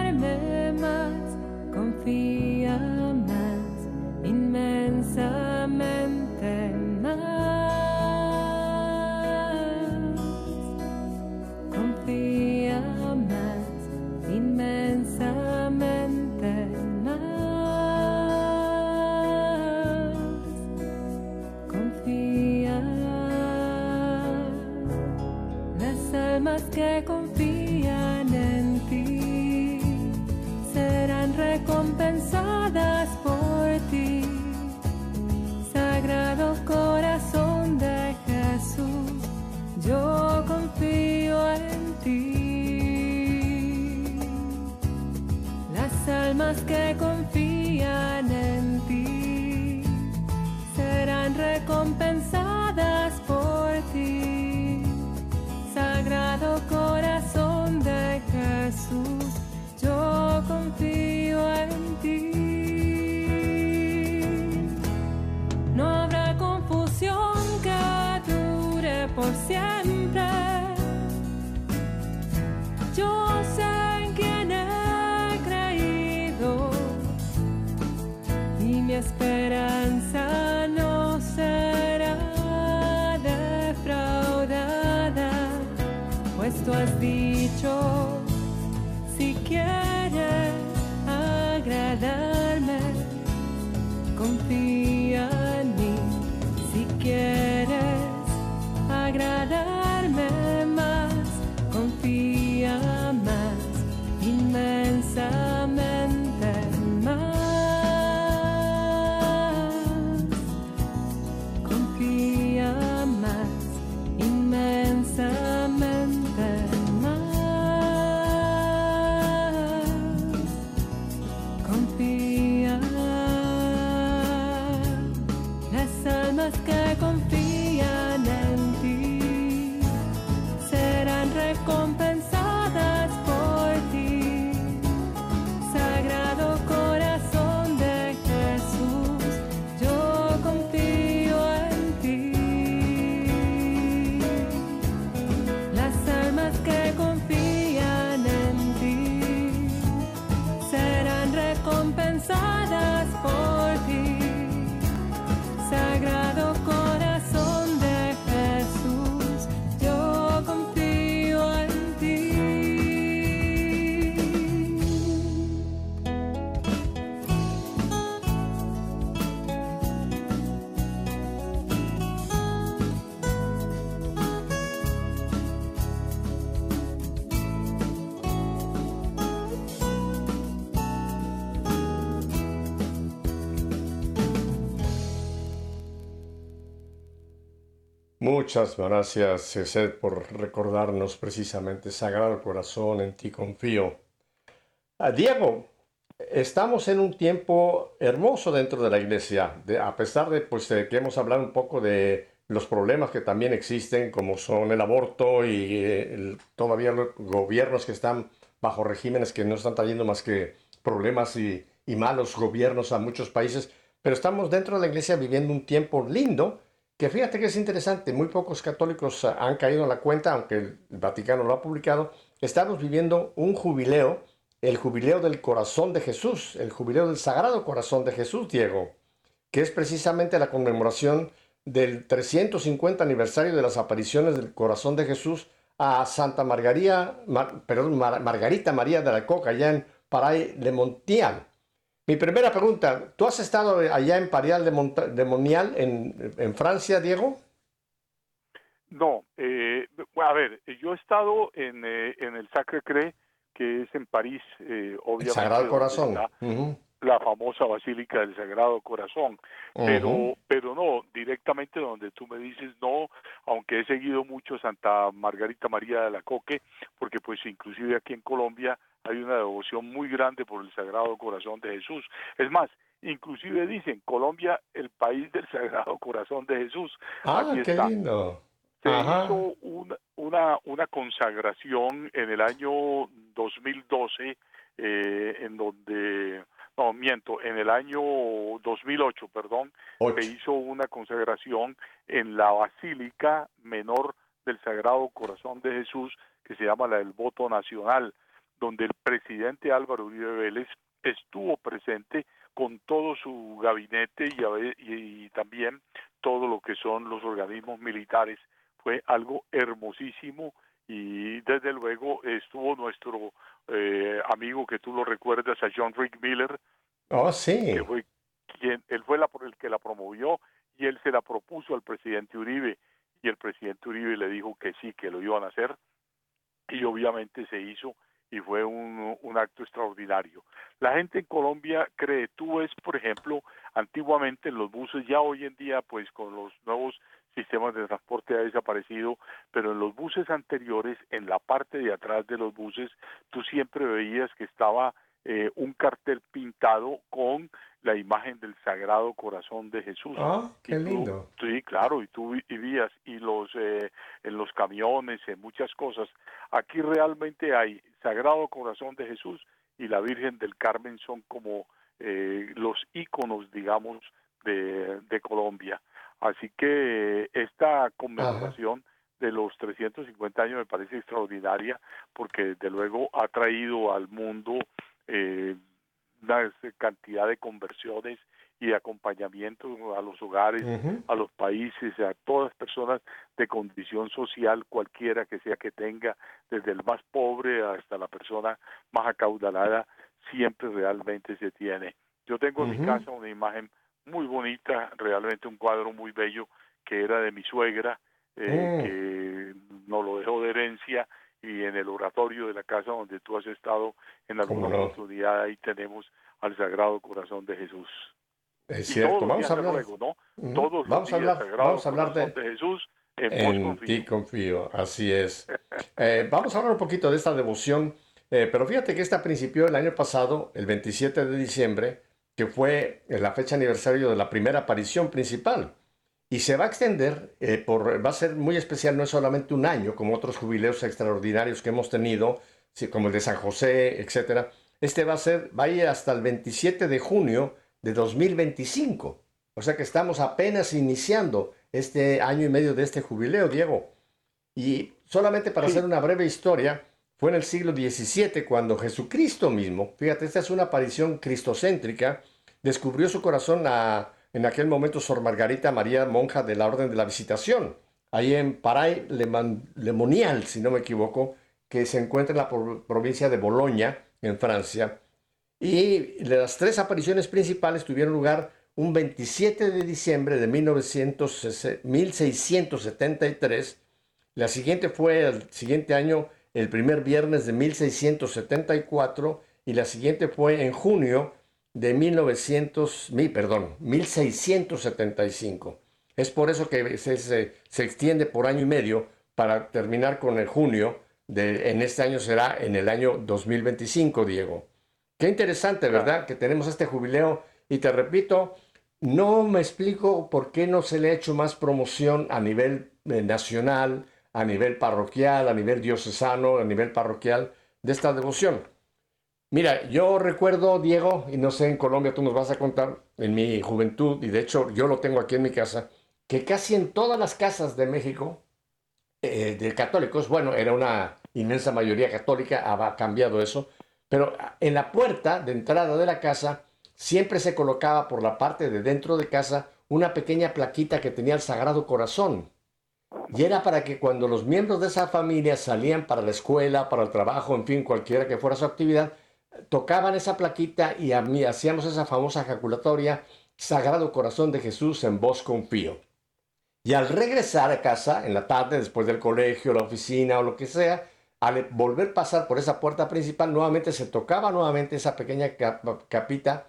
sky Muchas gracias, César, por recordarnos precisamente Sagrado Corazón, en ti confío. Ah, Diego, estamos en un tiempo hermoso dentro de la iglesia, de- a pesar de pues, de que hemos hablado un poco de los problemas que también existen, como son el aborto y eh, el- todavía los gobiernos que están bajo regímenes que no están trayendo más que problemas y malos gobiernos a muchos países, pero estamos dentro de la iglesia viviendo un tiempo lindo, que fíjate que es interesante, muy pocos católicos ah, han caído en la cuenta, aunque el Vaticano lo ha publicado, estamos viviendo un jubileo, el jubileo del corazón de Jesús, el jubileo del Sagrado Corazón de Jesús, Diego, que es precisamente la conmemoración del 350 aniversario de las apariciones del corazón de Jesús a Santa Margarita, Mar- perdón, Mar- Margarita María de la Coca, allá en Paray de Montiel. Mi primera pregunta, ¿tú has estado allá en Parial de, Monta- de Monial, en, en Francia, Diego? No, eh, a ver, yo he estado en, eh, en el Sacre Cré, que es en París, eh, El obviamente. Sagrado donde Corazón. La famosa Basílica del Sagrado Corazón. pero pero no directamente donde tú me dices no aunque he seguido mucho Santa Margarita María de la Coque porque pues inclusive aquí en Colombia hay una devoción muy grande por el Sagrado Corazón de Jesús es más inclusive dicen Colombia el país del Sagrado Corazón de Jesús Ah, aquí qué está. lindo. se Ajá. hizo una, una, una consagración en el año 2012, eh, en donde, no, miento, en el año 2008, perdón, Ocho. se hizo una consagración en la Basílica Menor del Sagrado Corazón de Jesús, que se llama la del Voto Nacional, donde el presidente Álvaro Uribe Vélez estuvo presente con todo su gabinete y, y- y también todo lo que son los organismos militares. Fue algo hermosísimo y desde luego estuvo nuestro eh, amigo que tú lo recuerdas, a John Rick Miller, Oh, sí. que fue quien, él fue la, el que la promovió y él se la propuso al presidente Uribe y el presidente Uribe le dijo que sí, que lo iban a hacer y obviamente se hizo y fue un, un acto extraordinario. La gente en Colombia cree, tú ves, por ejemplo, antiguamente en los buses, ya hoy en día pues con los nuevos sistemas de transporte ha desaparecido, pero en los buses anteriores, en la parte de atrás de los buses, tú siempre veías que estaba eh, un cartel pintado con la imagen del Sagrado Corazón de Jesús. Ah, qué tú- lindo. Sí, claro, y tú vi- y los eh, en los camiones, en muchas cosas. Aquí realmente hay Sagrado Corazón de Jesús y la Virgen del Carmen son como eh, los íconos, digamos, de, de Colombia. Así que esta conmemoración de los 350 años me parece extraordinaria porque desde luego ha traído al mundo eh, una cantidad de conversiones y de acompañamiento a los hogares, a los países, a todas personas de condición social, cualquiera que sea que tenga, desde el más pobre hasta la persona más acaudalada, siempre realmente se tiene. Yo tengo en mi casa una imagen muy bonita, realmente un cuadro muy bello, que era de mi suegra, eh, Mm. que nos lo dejó de herencia, y en el oratorio de la casa donde tú has estado en alguna oportunidad, ahí tenemos al Sagrado Corazón de Jesús. Es Y cierto. Vamos a hablar. ruego, ¿no? Ujú. Todos los Vamos a días, hablar. Sagrado Vamos a hablar de. Jesús, en, En confío. ti confío, así es. Eh, vamos a hablar un poquito de esta devoción, eh, pero fíjate que esta principió el año pasado, el 27 de diciembre, que fue la fecha aniversario de la primera aparición principal. Y se va a extender, eh, por, va a ser muy especial, no es solamente un año, como otros jubileos extraordinarios que hemos tenido, como el de San José, etcétera. Este va a ser, va a ir hasta el 27 de junio de 2025. O sea que estamos apenas iniciando este año y medio de este jubileo, Diego. Y solamente para Sí. hacer una breve historia, fue en el siglo XVII cuando Jesucristo mismo, fíjate, esta es una aparición cristocéntrica, descubrió su corazón a, en aquel momento Sor Margarita María, monja de la Orden de la Visitación, ahí en Paray Lemonial, si no me equivoco, que se encuentra en la pro- provincia de Boloña, en Francia. Y las tres apariciones principales tuvieron lugar un 27 de diciembre de 1960 1673. La siguiente fue el siguiente año, el primer viernes de 1674, y la siguiente fue en junio de 1900, mi, perdón, 1675. Es por eso que se, se- se extiende por año y medio para terminar con el junio. De, en este año será en el año 2025, Diego. Qué interesante, ¿verdad? Que tenemos este jubileo. Y te repito, no me explico por qué no se le ha hecho más promoción a nivel eh, nacional, a nivel parroquial, a nivel diocesano, a nivel parroquial de esta devoción. Mira, yo recuerdo, Diego, y no sé, en Colombia tú nos vas a contar, en mi juventud, y de hecho yo lo tengo aquí en mi casa, que casi en todas las casas de México, eh, de católicos, bueno, era una inmensa mayoría católica, ha cambiado eso, pero en la puerta de entrada de la casa siempre se colocaba por la parte de dentro de casa una pequeña plaquita que tenía el Sagrado Corazón. Y era para que cuando los miembros de esa familia salían para la escuela, para el trabajo, en fin, cualquiera que fuera su actividad, tocaban esa plaquita y a mí hacíamos esa famosa ejaculatoria, Sagrado Corazón de Jesús en vos confío. Y al regresar a casa en la tarde, después del colegio, la oficina o lo que sea, al volver a pasar por esa puerta principal, nuevamente se tocaba nuevamente esa pequeña cap- capita,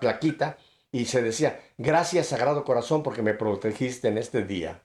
plaquita, y se decía, gracias Sagrado Corazón porque me protegiste en este día.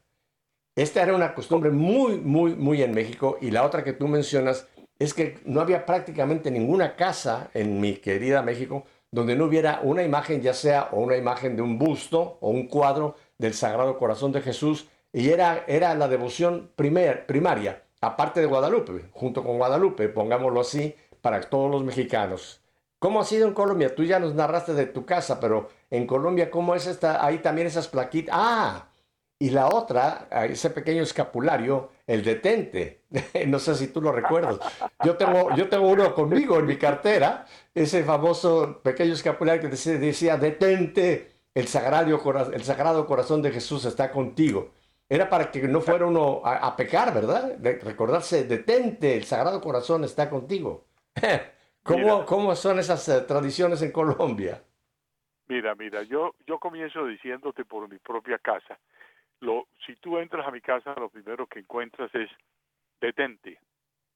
Esta era una costumbre muy, muy, muy en México. Y la otra que tú mencionas es que no había prácticamente ninguna casa en mi querida México donde no hubiera una imagen, ya sea o una imagen de un busto o un cuadro del Sagrado Corazón de Jesús. Y era, era la devoción primer, primaria, aparte de Guadalupe, junto con Guadalupe, pongámoslo así, para todos los mexicanos. ¿Cómo ha sido en Colombia? Tú ya nos narraste de tu casa, pero en Colombia, ¿cómo es esta? Ahí también esas plaquitas. Ah, y la otra, ese pequeño escapulario, el detente. <laughs> No sé si tú lo recuerdas. Yo tengo, yo tengo uno conmigo en mi cartera, ese famoso pequeño escapulario que decía, decía, detente, el sagrado, cora- el sagrado corazón de Jesús está contigo. Era para que no fuera uno a, a pecar, ¿verdad? De recordarse, detente, el sagrado corazón está contigo. <laughs> ¿Cómo, cómo son esas eh, tradiciones en Colombia? Mira, mira, yo, yo comienzo diciéndote por mi propia casa. Lo, si tú entras a mi casa, lo primero que encuentras es detente.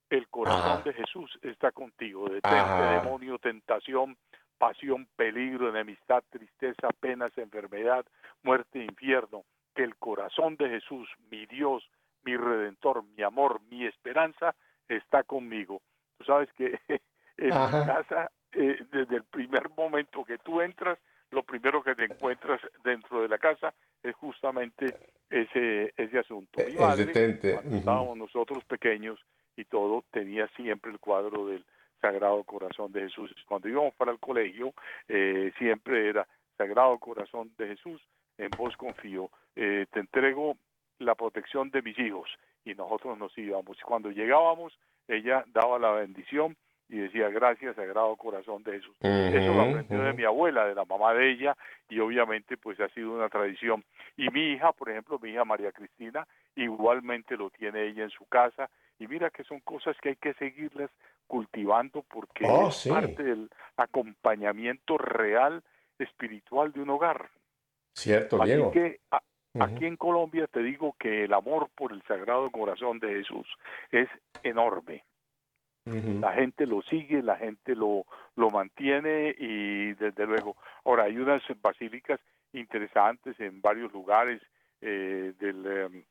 El corazón Ajá. de Jesús está contigo. Detente, Ajá. demonio, tentación, pasión, peligro, enemistad, tristeza, penas, enfermedad, muerte, infierno. Que el corazón de Jesús, mi Dios, mi redentor, mi amor, mi esperanza, está conmigo. Tú sabes que <laughs> en mi casa, eh, desde el primer momento que tú entras, lo primero que te encuentras dentro de la casa es justamente ese, ese asunto. Mi El madre, detente. cuando estábamos nosotros pequeños y todo, tenía siempre el cuadro del Sagrado Corazón de Jesús. Cuando íbamos para el colegio, eh, siempre era Sagrado Corazón de Jesús, en vos confío, eh, te entrego la protección de mis hijos. Y nosotros nos íbamos. Y cuando llegábamos, ella daba la bendición y decía, gracias, Sagrado Corazón de Jesús. Eso lo aprendió de mi abuela, de la mamá de ella, y obviamente pues ha sido una tradición. Y mi hija, por ejemplo, mi hija María Cristina, igualmente lo tiene ella en su casa. Y mira que son cosas que hay que seguirlas cultivando porque Oh, es sí. parte del acompañamiento real espiritual de un hogar. Cierto, Así Diego. que a- Ujú. aquí en Colombia te digo que el amor por el Sagrado Corazón de Jesús es enorme La gente lo sigue, la gente lo, lo mantiene y desde luego, ahora hay unas basílicas interesantes en varios lugares eh, del em,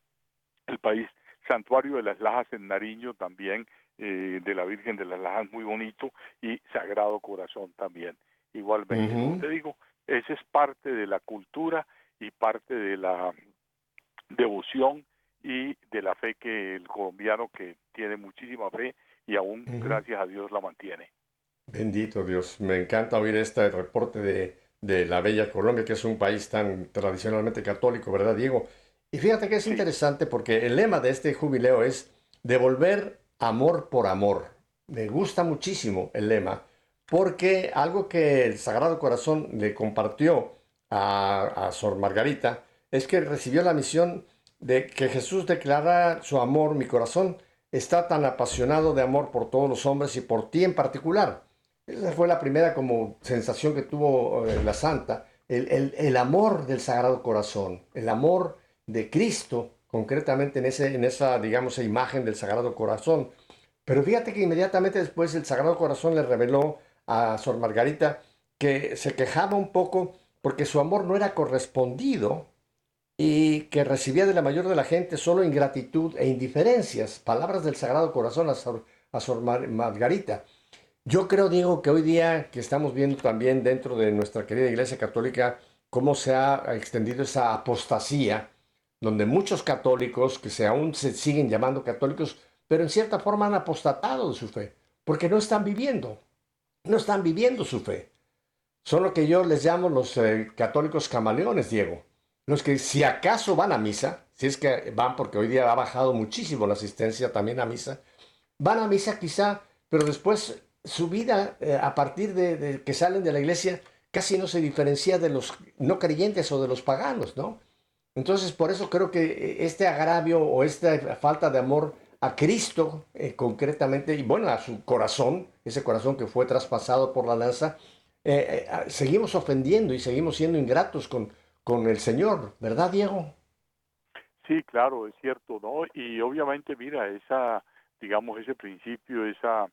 el país, Santuario de las Lajas en Nariño también, eh, de la Virgen de las Lajas muy bonito y Sagrado Corazón también, igualmente. Como te digo, esa es parte de la cultura y parte de la devoción y de la fe que el colombiano que tiene muchísima fe y aún Ujú. gracias a Dios la mantiene. Bendito Dios, me encanta oír este reporte de, de la bella Colombia, que es un país tan tradicionalmente católico, ¿verdad, Diego? Y fíjate que es Sí. interesante porque el lema de este jubileo es devolver amor por amor. Me gusta muchísimo el lema, porque algo que el Sagrado Corazón le compartió a, a Sor Margarita es que recibió la misión de que Jesús declarara su amor, mi corazón está tan apasionado de amor por todos los hombres y por ti en particular. Esa fue la primera como sensación que tuvo eh, la santa, el, el- el amor del Sagrado Corazón, el amor de Cristo, concretamente en, ese, en esa, digamos, imagen del Sagrado Corazón. Pero fíjate que inmediatamente después el Sagrado Corazón le reveló a Sor Margarita que se quejaba un poco porque su amor no era correspondido y que recibía de la mayor de la gente solo ingratitud e indiferencias, palabras del Sagrado Corazón a Sor, a Sor Margarita. Yo creo, Diego, que hoy día que estamos viendo también dentro de nuestra querida Iglesia Católica cómo se ha extendido esa apostasía, donde muchos católicos, que se aún se siguen llamando católicos, pero en cierta forma han apostatado de su fe, porque no están viviendo, no están viviendo su fe. Son lo que yo les llamo los eh, católicos camaleones, Diego los que si acaso van a misa, si es que van porque hoy día ha bajado muchísimo la asistencia también a misa, van a misa quizá, pero después su vida eh, a partir de, que salen de la iglesia casi no se diferencia de los no creyentes o de los paganos, ¿no? Entonces por eso creo que eh, este agravio o esta falta de amor a Cristo eh, concretamente y bueno, a su corazón, ese corazón que fue traspasado por la lanza, seguimos ofendiendo y seguimos siendo ingratos con, con el Señor, ¿verdad, Diego? Sí, claro, es cierto, ¿no? Y obviamente, mira, esa, digamos, ese principio, esa,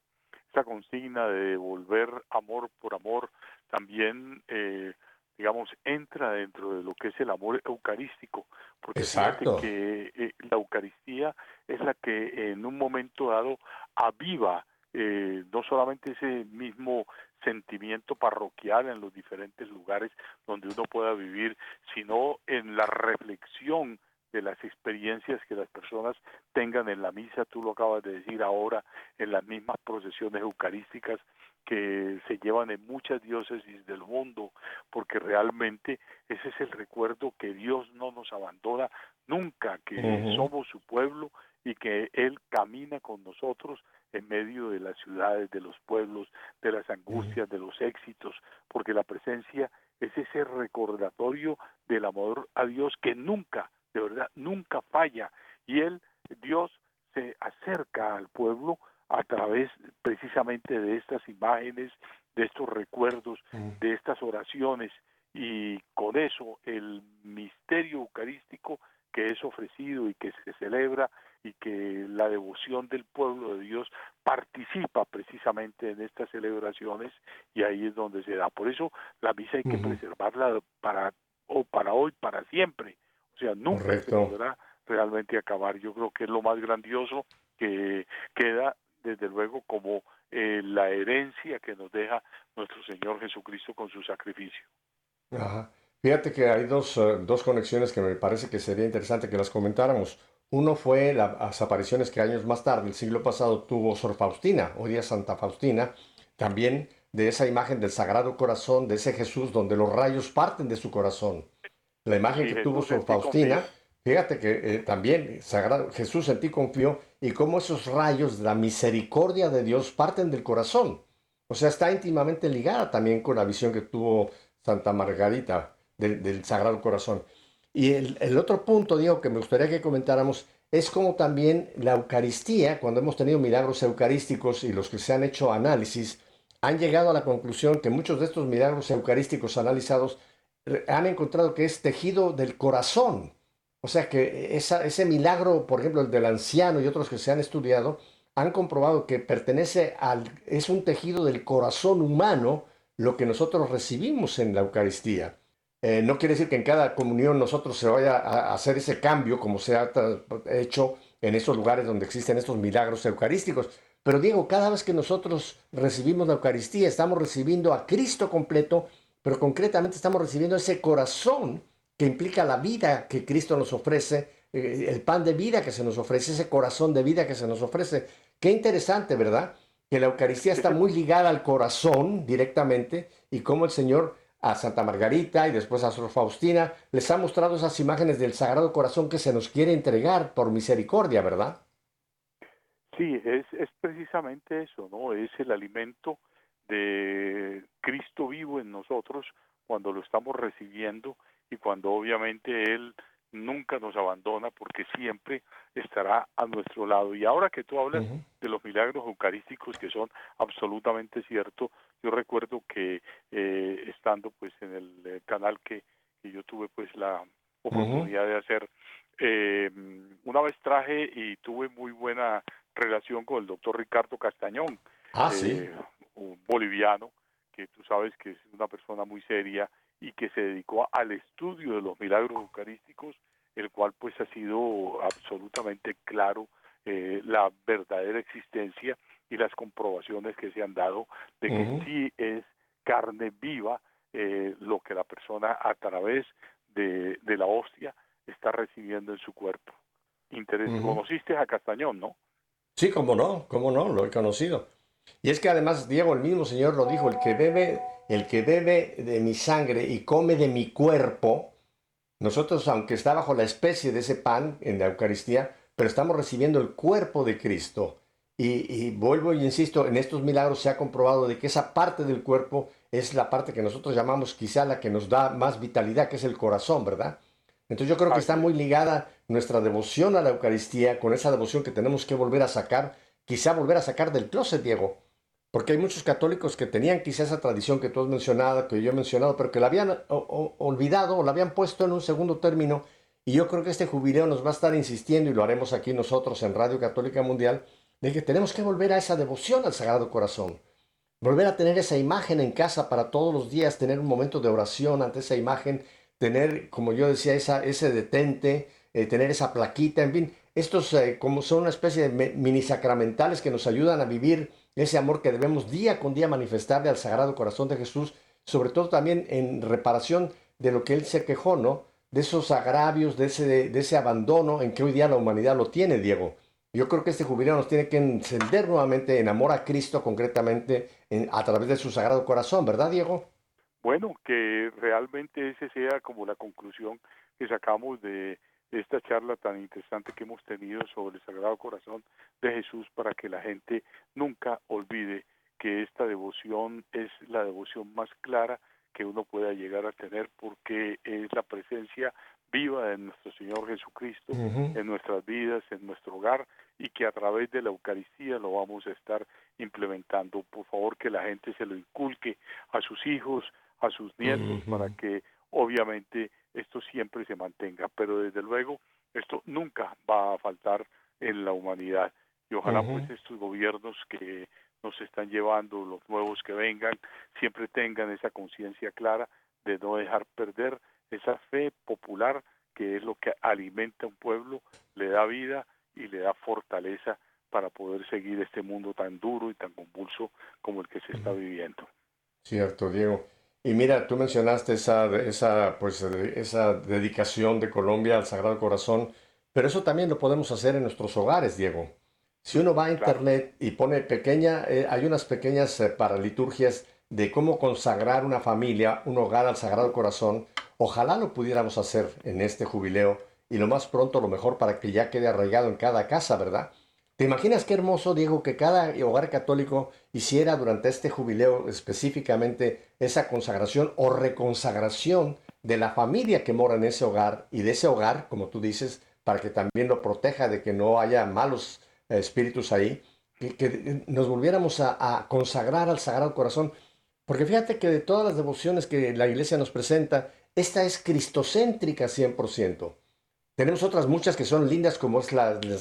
esa consigna de devolver amor por amor, también, eh, digamos, entra dentro de lo que es el amor eucarístico, porque Exacto. que eh, la Eucaristía es la que en un momento dado aviva eh, no solamente ese mismo sentimiento parroquial en los diferentes lugares donde uno pueda vivir, sino en la reflexión de las experiencias que las personas tengan en la misa, tú lo acabas de decir ahora, en las mismas procesiones eucarísticas que se llevan en muchas diócesis del mundo, porque realmente ese es el recuerdo que Dios no nos abandona nunca, que somos su pueblo y que Él camina con nosotros en medio de las ciudades, de los pueblos, de las angustias, de los éxitos, porque la presencia es ese recordatorio del amor a Dios que nunca, de verdad, nunca falla. Y Él, Dios, se acerca al pueblo a través precisamente de estas imágenes, de estos recuerdos, de estas oraciones, y con eso el misterio eucarístico que es ofrecido y que se celebra y que la devoción del pueblo de Dios participa precisamente en estas celebraciones y ahí es donde se da. Por eso la misa hay que preservarla para o para hoy, para siempre. O sea, nunca se podrá realmente acabar. Yo creo que es lo más grandioso que queda desde luego como eh, la herencia que nos deja nuestro Señor Jesucristo con su sacrificio. Fíjate que hay dos, eh, dos conexiones que me parece que sería interesante que las comentáramos. Uno fue las apariciones que años más tarde, el siglo pasado, tuvo Sor Faustina, hoy día Santa Faustina, también de esa imagen del Sagrado Corazón, de ese Jesús donde los rayos parten de su corazón. La imagen que tuvo Sor Faustina, fíjate que eh, también Sagrado, Jesús en ti confió y cómo esos rayos de la misericordia de Dios parten del corazón. O sea, está íntimamente ligada también con la visión que tuvo Santa Margarita del Sagrado Corazón. Y el, otro punto, digo, que me gustaría que comentáramos es como también la Eucaristía, cuando hemos tenido milagros eucarísticos y los que se han hecho análisis, han llegado a la conclusión que muchos de estos milagros eucarísticos analizados han encontrado que es tejido del corazón. O sea que ese milagro, por ejemplo, el del anciano y otros que se han estudiado, han comprobado que pertenece al, es un tejido del corazón humano lo que nosotros recibimos en la Eucaristía. Eh, no quiere decir que en cada comunión nosotros se vaya a hacer ese cambio como se ha hecho en esos lugares donde existen estos milagros eucarísticos. Pero Diego, cada vez que nosotros recibimos la Eucaristía, estamos recibiendo a Cristo completo, pero concretamente estamos recibiendo ese corazón que implica la vida que Cristo nos ofrece, eh, el pan de vida que se nos ofrece, ese corazón de vida que se nos ofrece. Qué interesante, ¿verdad? Que la Eucaristía está muy ligada al corazón directamente y cómo el Señor a Santa Margarita y después a Sor Faustina, les ha mostrado esas imágenes del Sagrado Corazón que se nos quiere entregar por misericordia, ¿verdad? Sí, es, es precisamente eso, ¿no? Es el alimento de Cristo vivo en nosotros cuando lo estamos recibiendo y cuando obviamente Él nunca nos abandona porque siempre estará a nuestro lado. Y ahora que tú hablas de los milagros eucarísticos que son absolutamente ciertos, yo recuerdo que eh, estando pues en el, eh, canal que, yo tuve pues la oportunidad de hacer, eh, una vez traje y tuve muy buena relación con el doctor Ricardo Castañón, ah, ¿sí? un boliviano, que tú sabes que es una persona muy seria y que se dedicó al estudio de los milagros eucarísticos el cual pues ha sido absolutamente claro eh, la verdadera existencia y las comprobaciones que se han dado de que sí es carne viva eh, lo que la persona a través de, de la hostia está recibiendo en su cuerpo. Interés, Ujú. Conociste a Castañón, ¿no? Sí, cómo no, cómo no, lo he conocido. Y es que además, Diego, el mismo Señor lo dijo, el que bebe, el que bebe de mi sangre y come de mi cuerpo, nosotros, aunque está bajo la especie de ese pan en la Eucaristía, pero estamos recibiendo el cuerpo de Cristo. Y, y vuelvo y insisto, en estos milagros se ha comprobado de que esa parte del cuerpo es la parte que nosotros llamamos quizá la que nos da más vitalidad, que es el corazón, ¿verdad? Entonces yo creo que está es. muy ligada nuestra devoción a la Eucaristía con esa devoción que tenemos que volver a sacar, quizá volver a sacar del closet, Diego. Porque hay muchos católicos que tenían quizá esa tradición que tú has mencionado, que yo he mencionado, pero que la habían o- o- olvidado o la habían puesto en un segundo término. Y yo creo que este jubileo nos va a estar insistiendo, y lo haremos aquí nosotros en Radio Católica Mundial, de que tenemos que volver a esa devoción al Sagrado Corazón. Volver a tener esa imagen en casa para todos los días, tener un momento de oración ante esa imagen, tener, como yo decía, esa, ese detente, eh, tener esa plaquita, en fin, estos eh, como son una especie de mini sacramentales que nos ayudan a vivir ese amor que debemos día con día manifestarle al Sagrado Corazón de Jesús, sobre todo también en reparación de lo que él se quejó, ¿no? De esos agravios, de ese, de ese abandono en que hoy día la humanidad lo tiene, Diego. Yo creo que este jubileo nos tiene que encender nuevamente en amor a Cristo, concretamente en- a través de su Sagrado Corazón, ¿verdad, Diego? Bueno, que realmente ese sea como la conclusión que sacamos de esta charla tan interesante que hemos tenido sobre el Sagrado Corazón de Jesús para que la gente nunca olvide que esta devoción es la devoción más clara que uno pueda llegar a tener porque es la presencia viva de nuestro Señor Jesucristo en nuestras vidas, en nuestro hogar y que a través de la Eucaristía lo vamos a estar implementando. Por favor, que la gente se lo inculque a sus hijos, a sus nietos, para que obviamente esto siempre se mantenga. Pero desde luego, esto nunca va a faltar en la humanidad. Y ojalá pues estos gobiernos que nos están llevando, los nuevos que vengan, siempre tengan esa conciencia clara de no dejar perder esa fe popular que es lo que alimenta a un pueblo, le da vida y le da fortaleza para poder seguir este mundo tan duro y tan convulso como el que se está viviendo. Cierto, Diego. Y mira, tú mencionaste esa, esa, pues, eh, esa dedicación de Colombia al Sagrado Corazón, pero eso también lo podemos hacer en nuestros hogares, Diego. Si uno va a Claro. internet y pone pequeña, eh, hay unas pequeñas eh, paraliturgias de cómo consagrar una familia, un hogar al Sagrado Corazón. Ojalá lo pudiéramos hacer en este jubileo y lo más pronto, lo mejor para que ya quede arraigado en cada casa, ¿verdad? ¿Te imaginas qué hermoso, Diego, que cada hogar católico hiciera durante este jubileo específicamente esa consagración o reconsagración de la familia que mora en ese hogar y de ese hogar, como tú dices, para que también lo proteja de que no haya malos eh, espíritus ahí, que, que nos volviéramos a, a consagrar al Sagrado Corazón? Porque fíjate que de todas las devociones que la iglesia nos presenta, esta es cristocéntrica 100%. Tenemos otras muchas que son lindas, como es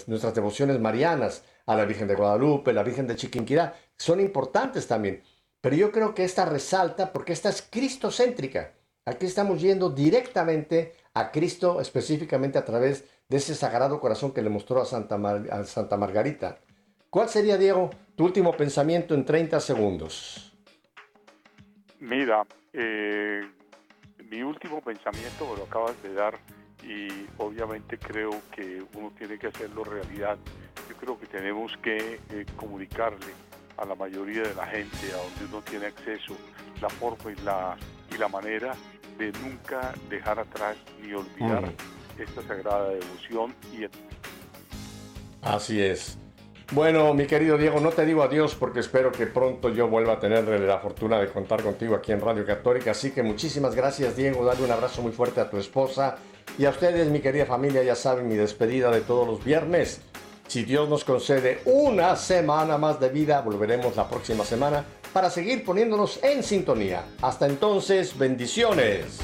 nuestras devociones marianas, a la Virgen de Guadalupe, la Virgen de Chiquinquirá, son importantes también. Pero yo creo que esta resalta porque esta es cristocéntrica. Aquí estamos yendo directamente a Cristo, específicamente a través de ese sagrado corazón que le mostró a Santa, Mar- a Santa Margarita. ¿Cuál sería, Diego, tu último pensamiento en 30 segundos? Mira, eh, mi último pensamiento lo acabas de dar y obviamente creo que uno tiene que hacerlo realidad. Yo creo que tenemos que eh, comunicarle a la mayoría de la gente a donde uno tiene acceso la forma y la, y la manera de nunca dejar atrás ni olvidar Mm. esta sagrada devoción y Así es. Bueno, mi querido Diego, no te digo adiós porque espero que pronto yo vuelva a tener la fortuna de contar contigo aquí en Radio Católica. Así que muchísimas gracias, Diego. Dale un abrazo muy fuerte a tu esposa y a ustedes, mi querida familia. Ya saben, mi despedida de todos los viernes. Si Dios nos concede una semana más de vida, volveremos la próxima semana para seguir poniéndonos en sintonía. Hasta entonces, bendiciones.